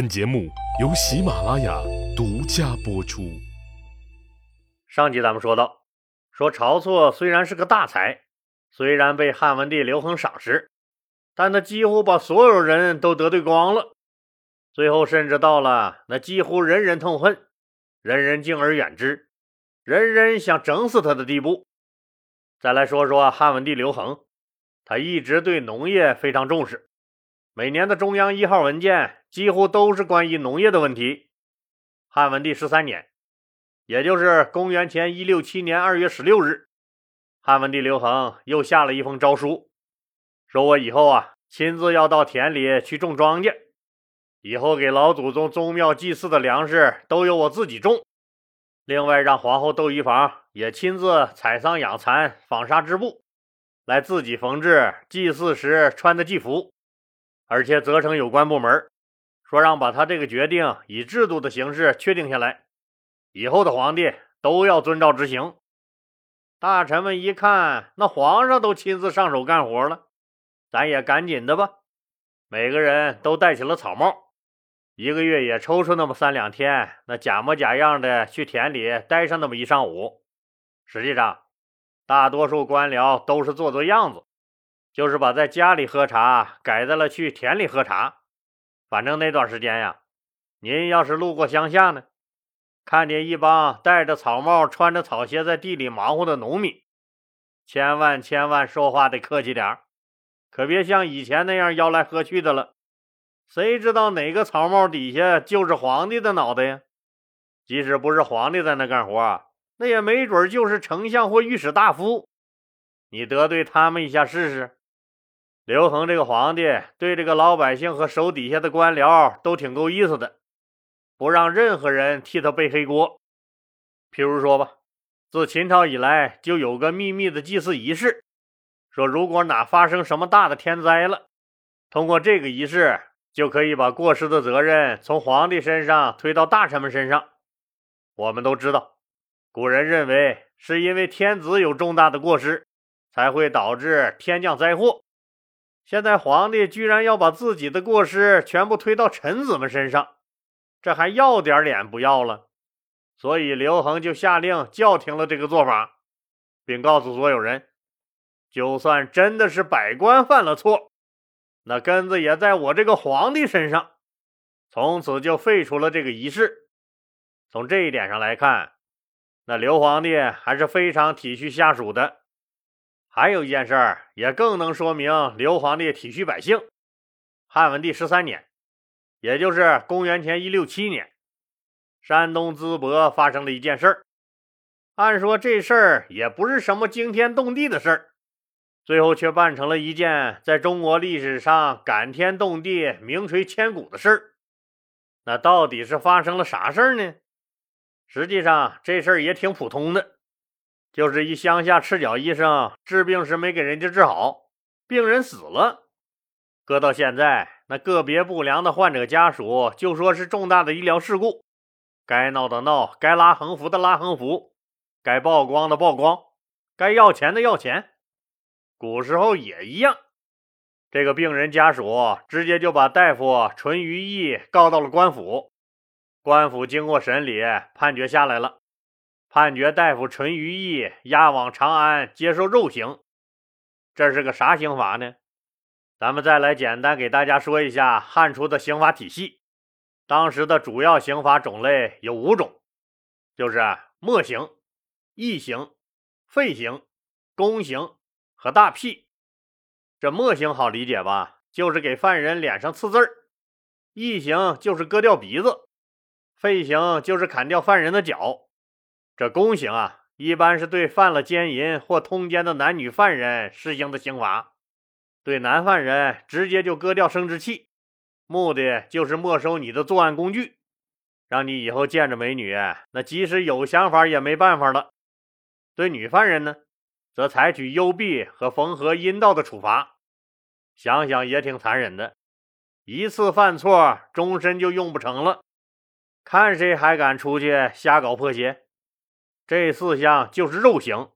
本节目由喜马拉雅独家播出。上集咱们说到，说晁错虽然是个大才，虽然被汉文帝刘恒赏识，但他几乎把所有人都得罪光了。最后甚至到了那几乎人人痛恨、人人敬而远之、人人想整死他的地步。再来说说汉文帝刘恒，他一直对农业非常重视。每年的中央一号文件几乎都是关于农业的问题。汉文帝十三年，也就是公元前一六七年二月十六日，汉文帝刘恒又下了一封诏书，说我以后啊亲自要到田里去种庄稼，以后给老祖宗宗庙祭祀的粮食都由我自己种。另外，让皇后窦漪房也亲自采桑养蚕、纺纱织布，来自己缝制祭祀时穿的祭服。而且责成有关部门，说让把他这个决定以制度的形式确定下来，以后的皇帝都要遵照执行。大臣们一看，那皇上都亲自上手干活了，咱也赶紧的吧。每个人都戴起了草帽，一个月也抽出那么三两天，那假模假样的去田里待上那么一上午。实际上，大多数官僚都是做做样子。就是把在家里喝茶改在了去田里喝茶。反正那段时间呀，您要是路过乡下呢，看见一帮戴着草帽、穿着草鞋在地里忙活的农民，千万千万说话得客气点可别像以前那样吆来喝去的了。谁知道哪个草帽底下就是皇帝的脑袋呀？即使不是皇帝在那干活，那也没准就是丞相或御史大夫。你得罪他们一下试试。刘恒这个皇帝对这个老百姓和手底下的官僚都挺够意思的，不让任何人替他背黑锅。譬如说吧，自秦朝以来就有个秘密的祭祀仪式，说如果哪发生什么大的天灾了，通过这个仪式就可以把过失的责任从皇帝身上推到大臣们身上。我们都知道，古人认为是因为天子有重大的过失，才会导致天降灾祸。现在皇帝居然要把自己的过失全部推到臣子们身上，这还要点脸不要了？所以刘恒就下令叫停了这个做法，并告诉所有人，就算真的是百官犯了错，那根子也在我这个皇帝身上。从此就废除了这个仪式。从这一点上来看，那刘皇帝还是非常体恤下属的。还有一件事儿，也更能说明刘皇帝体恤百姓。汉文帝十三年，也就是公元前一六七年，山东淄博发生了一件事儿。按说这事儿也不是什么惊天动地的事儿，最后却办成了一件在中国历史上感天动地、名垂千古的事儿。那到底是发生了啥事儿呢？实际上，这事儿也挺普通的。就是一乡下赤脚医生治病时没给人家治好，病人死了。搁到现在，那个别不良的患者家属就说是重大的医疗事故，该闹的闹，该拉横幅的拉横幅，该曝光的曝光，该要钱的要钱。古时候也一样，这个病人家属直接就把大夫淳于意告到了官府，官府经过审理，判决下来了。判决大夫淳于意押往长安接受肉刑，这是个啥刑罚呢？咱们再来简单给大家说一下汉初的刑法体系。当时的主要刑罚种类有五种，就是墨刑、异刑、废刑、宫刑和大辟。这墨刑好理解吧？就是给犯人脸上刺字儿；缢刑就是割掉鼻子；废刑就是砍掉犯人的脚。这宫刑啊，一般是对犯了奸淫或通奸的男女犯人施行的刑罚。对男犯人，直接就割掉生殖器，目的就是没收你的作案工具，让你以后见着美女，那即使有想法也没办法了。对女犯人呢，则采取幽闭和缝合阴道的处罚。想想也挺残忍的，一次犯错，终身就用不成了。看谁还敢出去瞎搞破鞋！这四项就是肉刑，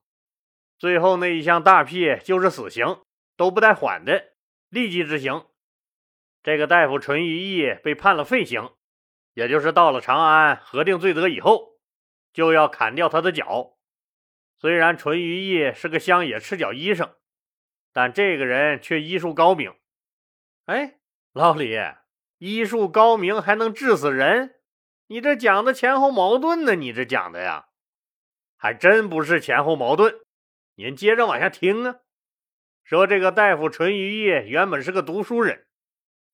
最后那一项大辟就是死刑，都不带缓的，立即执行。这个大夫淳于意被判了废刑，也就是到了长安核定罪责以后，就要砍掉他的脚。虽然淳于意是个乡野赤脚医生，但这个人却医术高明。哎，老李，医术高明还能治死人？你这讲的前后矛盾呢？你这讲的呀，还真不是前后矛盾。您接着往下听啊。说这个大夫淳于意原本是个读书人，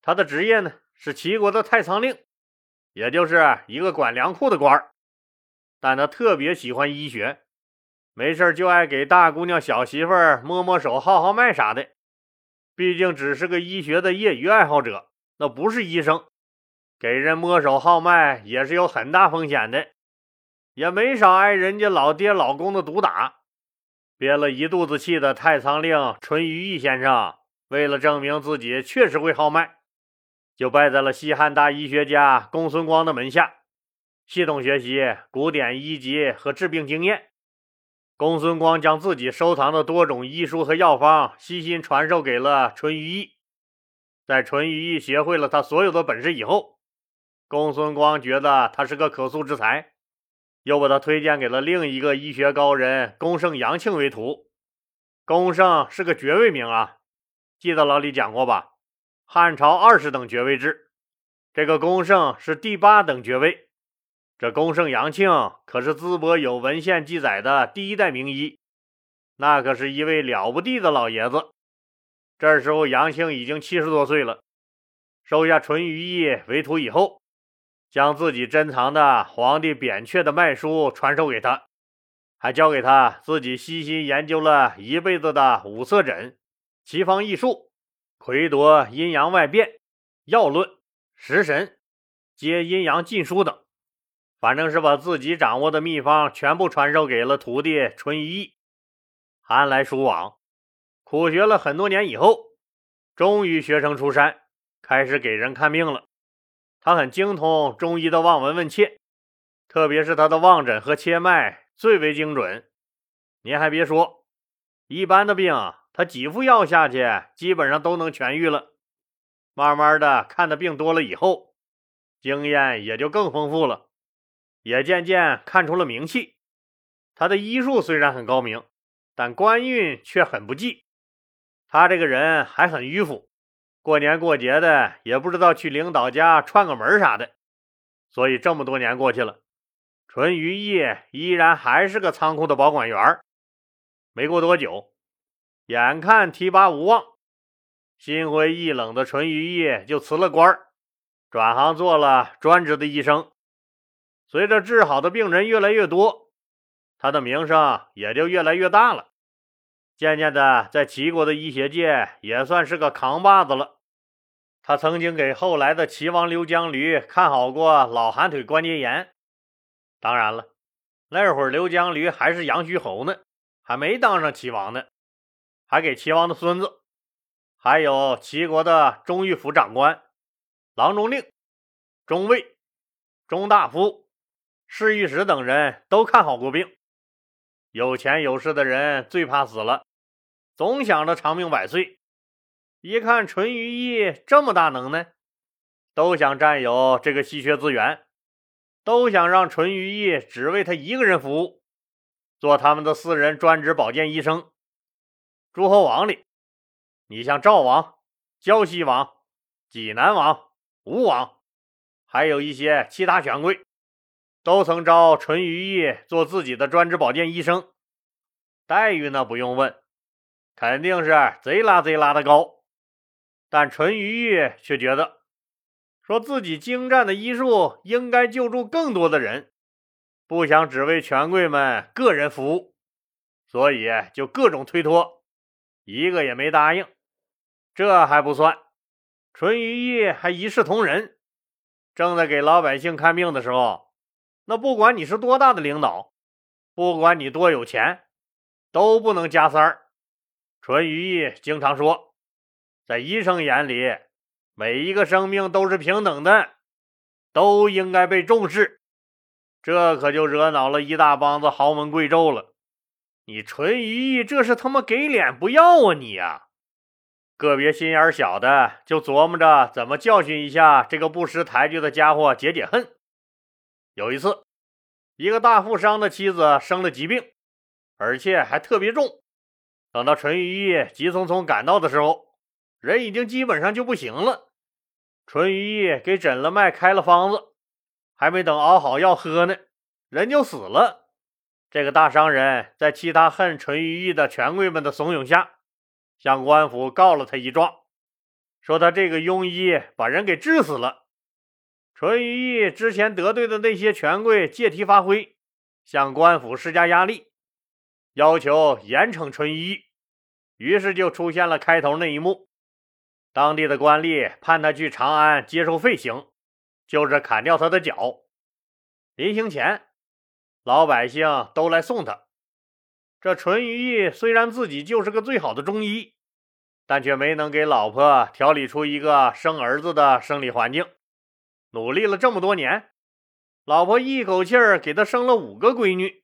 他的职业呢是齐国的太仓令，也就是一个管粮库的官儿。但他特别喜欢医学，没事就爱给大姑娘、小媳妇儿摸摸手、号号脉啥的。毕竟只是个医学的业余爱好者，那不是医生。给人摸手号脉也是有很大风险的，也没少挨人家老爹老公的毒打。憋了一肚子气的太仓令淳于意先生，为了证明自己确实会号脉，就拜在了西汉大医学家公孙光的门下，系统学习古典医籍和治病经验。公孙光将自己收藏的多种医书和药方悉心传授给了淳于意。在淳于意学会了他所有的本事以后，公孙光觉得他是个可塑之才，又把他推荐给了另一个医学高人公圣杨庆为徒。公圣是个爵位名啊，记得老李讲过吧？汉朝二十等爵位制，这个公圣是第八等爵位。这公圣杨庆可是淄博有文献记载的第一代名医，那可是一位了不地的老爷子。这时候杨庆已经七十多岁了，收下淳于意为徒以后。将自己珍藏的皇帝扁鹊的脉书传授给他，还教给他自己悉心研究了一辈子的五色诊、奇方异术、魁夺阴阳外变、药论、食神、接阴阳禁书等，反正是把自己掌握的秘方全部传授给了徒弟淳于意。寒来暑往，苦学了很多年以后，终于学成出山，开始给人看病了。他很精通中医的望闻问切，特别是他的望诊和切脉最为精准。您还别说，一般的病他几副药下去，基本上都能痊愈了。慢慢的看的病多了以后，经验也就更丰富了，也渐渐看出了名气。他的医术虽然很高明，但官运却很不济。他这个人还很迂腐。过年过节的也不知道去领导家串个门啥的，所以这么多年过去了，淳于意依然还是个仓库的保管员。没过多久，眼看提拔无望，心灰意冷的淳于意就辞了官，转行做了专职的医生。随着治好的病人越来越多，他的名声也就越来越大了。渐渐的，在齐国的医学界也算是个扛把子了。他曾经给后来的齐王刘江驴看好过老寒腿关节炎。当然了，那会儿刘江驴还是阳虚侯呢，还没当上齐王呢，还给齐王的孙子，还有齐国的中御府长官、郎中令、中尉、中大夫、侍御史等人都看好过病。有钱有势的人最怕死了。总想着长命百岁，一看淳于意这么大能耐，都想占有这个稀缺资源，都想让淳于意只为他一个人服务，做他们的私人专职保健医生。诸侯王里，你像赵王、胶西王、济南王、吴王，还有一些其他权贵，都曾招淳于意做自己的专职保健医生，待遇那不用问。肯定是贼拉贼拉的高，但淳于意却觉得，说自己精湛的医术应该救助更多的人，不想只为权贵们个人服务，所以就各种推脱，一个也没答应。这还不算，淳于意还一视同仁，正在给老百姓看病的时候，那不管你是多大的领导，不管你多有钱，都不能加塞儿。淳于意经常说，在医生眼里，每一个生命都是平等的，都应该被重视。这可就惹恼了一大帮子豪门贵胄了。你淳于意这是他妈给脸不要啊你呀！个别心眼小的就琢磨着怎么教训一下这个不识抬举的家伙，解解恨。有一次，一个大富商的妻子生了疾病，而且还特别重。等到淳于意急匆匆赶到的时候，人已经基本上就不行了。淳于意给诊了脉，开了方子，还没等熬好药喝呢，人就死了。这个大商人，在其他恨淳于意的权贵们的怂恿下。向官府告了他一状，说他这个庸医把人给治死了。淳于意之前得罪的那些权贵借题发挥，向官府施加压力，要求严惩淳于意。于是就出现了开头那一幕：当地的官吏判他去长安接受废刑，就是砍掉他的脚。临行前，老百姓都来送他。这淳于意虽然自己就是个最好的中医，但却没能给老婆调理出一个生儿子的生理环境。努力了这么多年，老婆一口气儿给他生了五个闺女，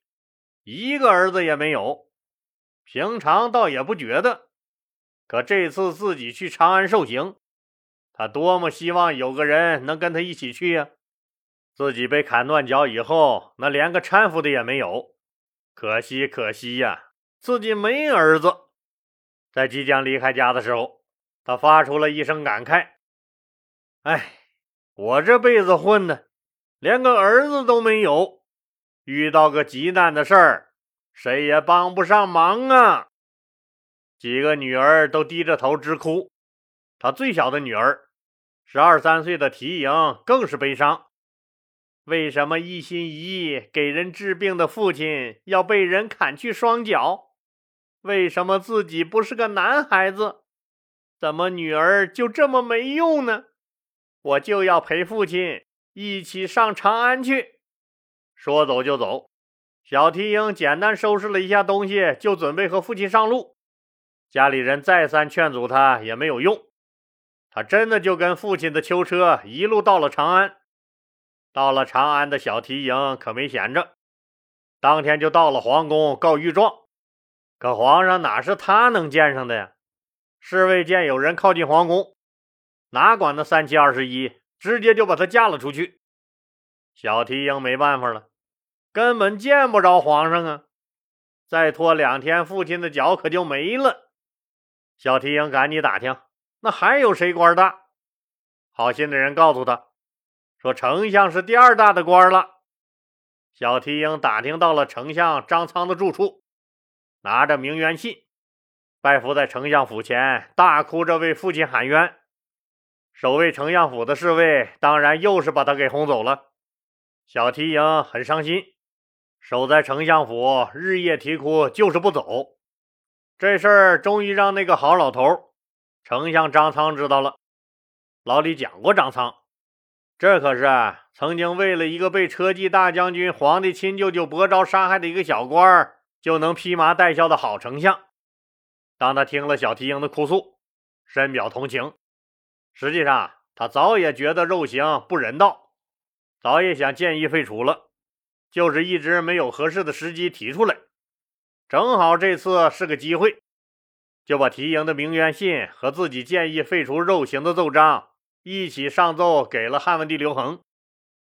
一个儿子也没有。平常倒也不觉得，可这次自己去长安受刑，他多么希望有个人能跟他一起去呀！自己被砍断脚以后，那连个搀扶的也没有。可惜，可惜呀，自己没儿子。在即将离开家的时候，他发出了一声感慨：“哎，我这辈子混的，连个儿子都没有，遇到个急难的事儿，谁也帮不上忙啊！”几个女儿都低着头直哭，他最小的女儿，十二三岁的缇萦更是悲伤。为什么一心一意给人治病的父亲要被人砍去双脚？为什么自己不是个男孩子？怎么女儿就这么没用呢？我就要陪父亲一起上长安去。说走就走，小缇萦简单收拾了一下东西，就准备和父亲上路。家里人再三劝阻他也没有用，他真的就跟父亲的囚车一路到了长安。到了长安的小缇萦可没闲着，当天就到了皇宫告御状。可皇上哪是他能见上的呀？侍卫见有人靠近皇宫，哪管那三七二十一，直接就把他架了出去。小缇萦没办法了，根本见不着皇上啊！再拖两天，父亲的脚可就没了。小缇萦赶紧打听，那还有谁官大？好心的人告诉他。说丞相是第二大的官了。小缇萦打听到了丞相张苍的住处，拿着名媛信，拜伏在丞相府前，大哭着为父亲喊冤。守卫丞相府的侍卫当然又是把他给轰走了。小缇萦很伤心，守在丞相府日夜啼哭，就是不走。这事儿终于让那个好老头丞相张苍知道了。老李讲过张苍。这可是曾经为了一个被车骑大将军、皇帝亲舅舅伯昭杀害的一个小官儿，就能披麻戴孝的好丞相。当他听了小缇萦的哭诉，深表同情。实际上，他早也觉得肉刑不人道，早也想建议废除了，就是一直没有合适的时机提出来。正好这次是个机会，就把缇萦的名媛信和自己建议废除肉刑的奏章。一起上奏给了汉文帝刘恒。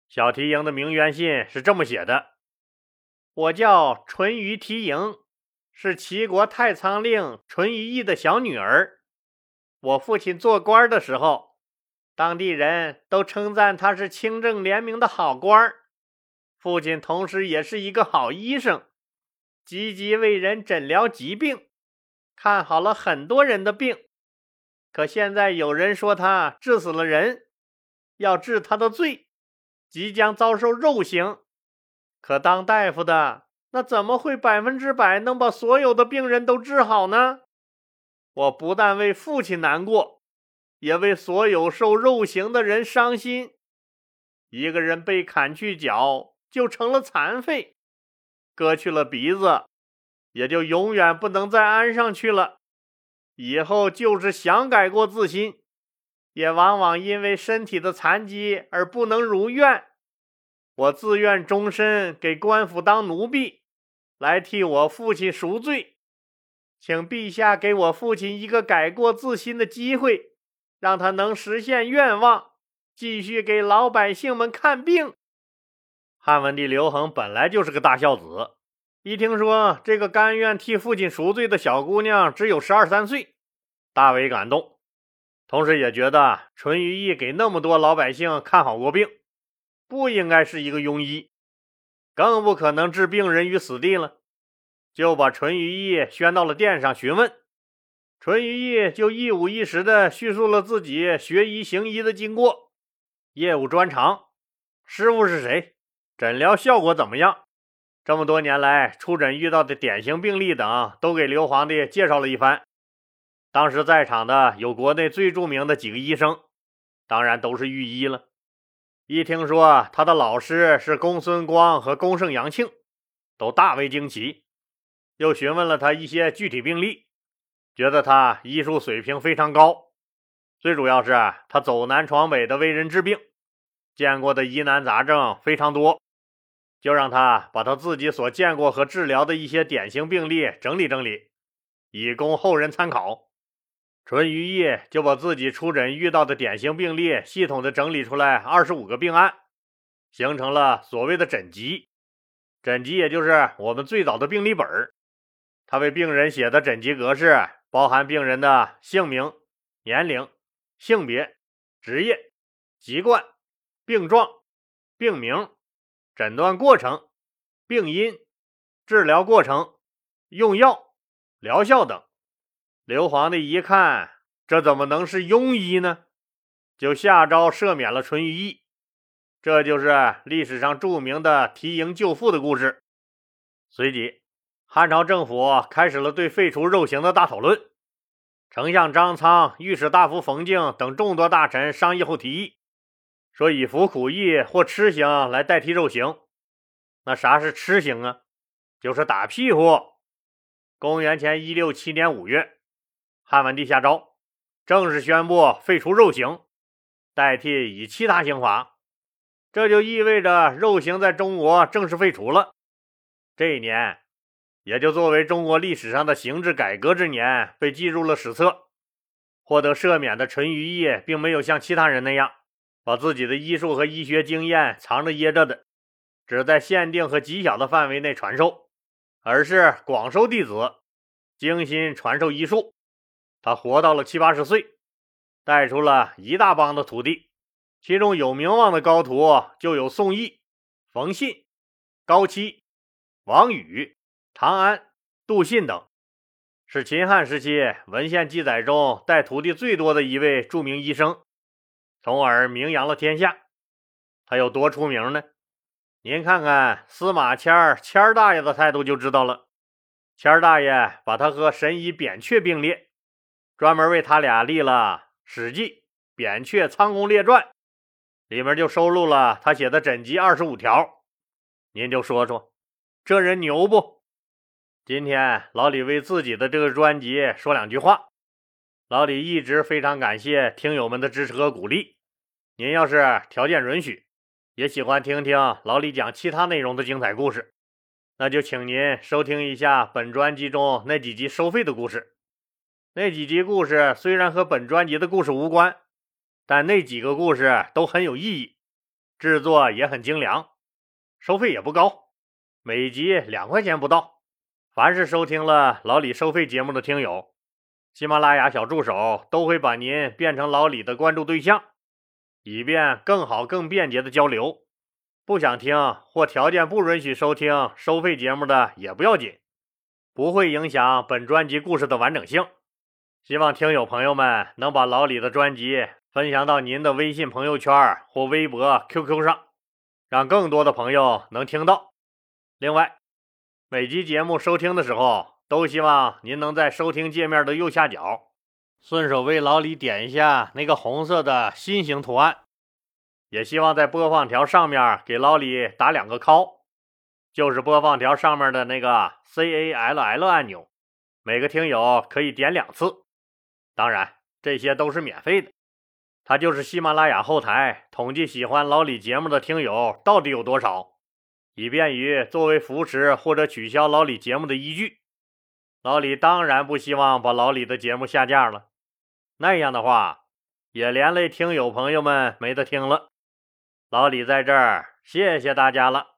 小缇萦的名媛信是这么写的：“我叫淳于缇萦，是齐国太仓令淳于意的小女儿。我父亲做官的时候，当地人都称赞他是清正廉明的好官父亲同时也是一个好医生，积极为人诊疗疾病，看好了很多人的病。”可现在有人说他治死了人，要治他的罪，即将遭受肉刑。可当大夫的那怎么会百分之百能把所有的病人都治好呢？我不但为父亲难过，也为所有受肉刑的人伤心。一个人被砍去脚，就成了残废；割去了鼻子，也就永远不能再安上去了。以后就是想改过自新，也往往因为身体的残疾而不能如愿。我自愿终身给官府当奴婢，来替我父亲赎罪。请陛下给我父亲一个改过自新的机会，让他能实现愿望，继续给老百姓们看病。汉文帝刘恒本来就是个大孝子，一听说这个甘愿替父亲赎罪的小姑娘只有十二三岁，大为感动，同时也觉得淳于意给那么多老百姓看好过病，不应该是一个庸医，更不可能置病人于死地了。就把淳于意宣到了殿上询问，淳于意就一五一十的叙述了自己学医行医的经过、业务专长、师傅是谁、诊疗效果怎么样，这么多年来出诊遇到的典型病例等，都给刘皇帝介绍了一番。当时在场的有国内最著名的几个医生，当然都是御医了。一听说他的老师是公孙光和公圣杨庆，都大为惊奇。又询问了他一些具体病例，觉得他医术水平非常高，最主要是他走南闯北的为人治病，见过的疑难杂症非常多，就让他把他自己所见过和治疗的一些典型病例整理整理，以供后人参考。淳于意就把自己出诊遇到的典型病例系统的整理出来二十五个病案，形成了所谓的诊集。诊集也就是我们最早的病历本儿。他为病人写的诊集格式包含病人的姓名、年龄、性别、职业、籍贯、病状、病名、诊断过程、病因、治疗过程、用药、疗效等。刘皇帝一看，这怎么能是庸医呢？就下诏赦免了淳于意。这就是历史上著名的提营救父的故事。随即。汉朝政府开始了对废除肉刑的大讨论。丞相张苍、御史大夫冯敬等众多大臣商议后提议，说以服苦役或吃刑来代替肉刑。那啥是吃刑啊？就是打屁股。公元前一六七年五月，汉文帝下诏，正式宣布废除肉刑，代替以其他刑罚。这就意味着肉刑在中国正式废除了。这一年。也就作为中国历史上的行制改革之年，被记入了史册。获得赦免的淳于意，并没有像其他人那样，把自己的医术和医学经验藏着掖着的，只在限定和极小的范围内传授，而是广收弟子，精心传授医术。他活到了七八十岁，带出了一大帮的徒弟，其中有名望的高徒就有宋义、冯信、高期、王宇。长安、杜信等是秦汉时期文献记载中带徒弟最多的一位著名医生，从而名扬了天下。他有多出名呢？您看看司马迁儿谦儿大爷的态度就知道了。谦儿大爷把他和神医扁鹊并列，专门为他俩立了《史记·扁鹊仓公列传》，里面就收录了他写的诊集二十五条。您就说说，这人牛不？今天老李为自己的这个专辑说两句话。老李一直非常感谢听友们的支持和鼓励。您要是条件允许，也喜欢听听老李讲其他内容的精彩故事，那就请您收听一下本专辑中那几集收费的故事。那几集故事虽然和本专辑的故事无关，但那几个故事都很有意义，制作也很精良，收费也不高，每集两块钱不到。凡是收听了老李收费节目的听友，喜马拉雅小助手都会把您变成老李的关注对象，以便更好、更便捷的交流。不想听或条件不允许收听收费节目的也不要紧，不会影响本专辑故事的完整性。希望听友朋友们能把老李的专辑分享到您的微信朋友圈或微博、QQ 上，让更多的朋友能听到。另外，每集节目收听的时候，都希望您能在收听界面的右下角，顺手为老李点一下那个红色的心形图案。也希望在播放条上面给老李打两个 call，就是播放条上面的那个 C A L L 按钮，每个听友可以点两次。当然，这些都是免费的。它就是喜马拉雅后台统计喜欢老李节目的听友到底有多少。以便于作为扶持或者取消老李节目的依据。老李当然不希望把老李的节目下架了，那样的话也连累听友朋友们没得听了。老李在这儿谢谢大家了。